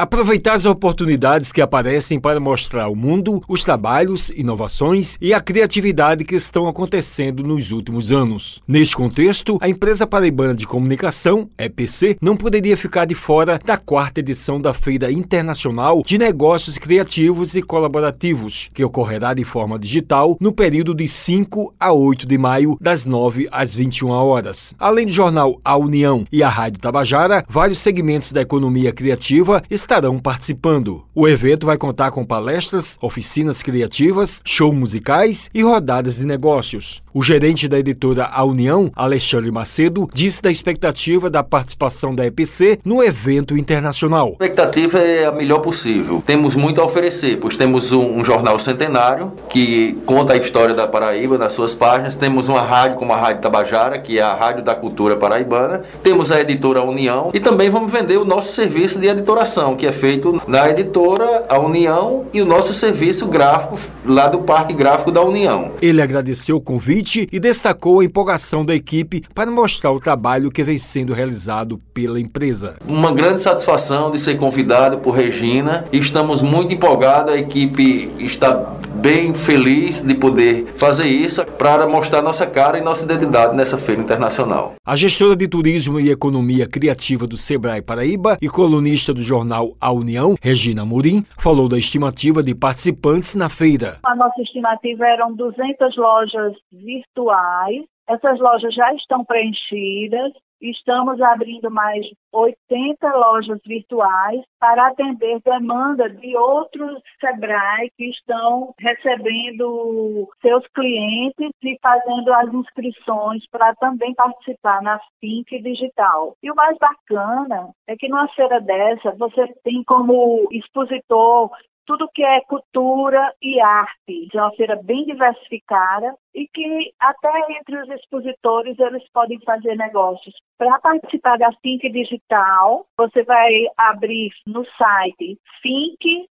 Aproveitar as oportunidades que aparecem para mostrar ao mundo os trabalhos, inovações e a criatividade que estão acontecendo nos últimos anos. Neste contexto, a empresa paraibana de comunicação, EPC, não poderia ficar de fora da quarta edição da Feira Internacional de Negócios Criativos e Colaborativos, que ocorrerá de forma digital no período de 5 a 8 de maio, das 9 às 21 horas. Além do jornal A União e a Rádio Tabajara, vários segmentos da economia criativa estão estarão participando. O evento vai contar com palestras, oficinas criativas, shows musicais e rodadas de negócios. O gerente da editora A União, Alexandre Macedo, disse da expectativa da participação da EPC no evento internacional. A expectativa é a melhor possível. Temos muito a oferecer, pois temos um, um jornal centenário que conta a história da Paraíba nas suas páginas. Temos uma rádio como a Rádio Tabajara, que é a rádio da cultura paraibana. Temos a editora União e também vamos vender o nosso serviço de editoração, que é feito na editora A União e o nosso serviço gráfico lá do Parque Gráfico da União. Ele agradeceu o convite e destacou a empolgação da equipe para mostrar o trabalho que vem sendo realizado pela empresa. Uma grande satisfação de ser convidado por Regina. Estamos muito empolgados, a equipe está bem feliz de poder fazer isso para mostrar nossa cara e nossa identidade nessa feira internacional. A gestora de turismo e economia criativa do Sebrae Paraíba e colunista do jornal A União, Regina Murim, falou da estimativa de participantes na feira. A nossa estimativa eram 200 lojas virtuais. Essas lojas já estão preenchidas Estamos abrindo mais 80 lojas virtuais para atender demanda de outros Sebrae que estão recebendo seus clientes e fazendo as inscrições para também participar na Fink Digital. E o mais bacana é que numa feira dessa você tem como expositor tudo que é cultura e arte. É uma feira bem diversificada e que até entre os expositores eles podem fazer negócios. Para participar da Fink Digital, você vai abrir no site fink.com.br.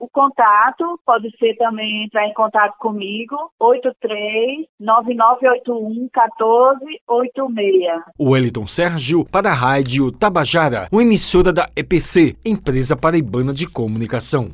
O contato pode ser também entrar em contato comigo, 83-9981-1486. O Wellington Sérgio para a Rádio Tabajara, uma emissora da EPC, Empresa Paraibana de Comunicação.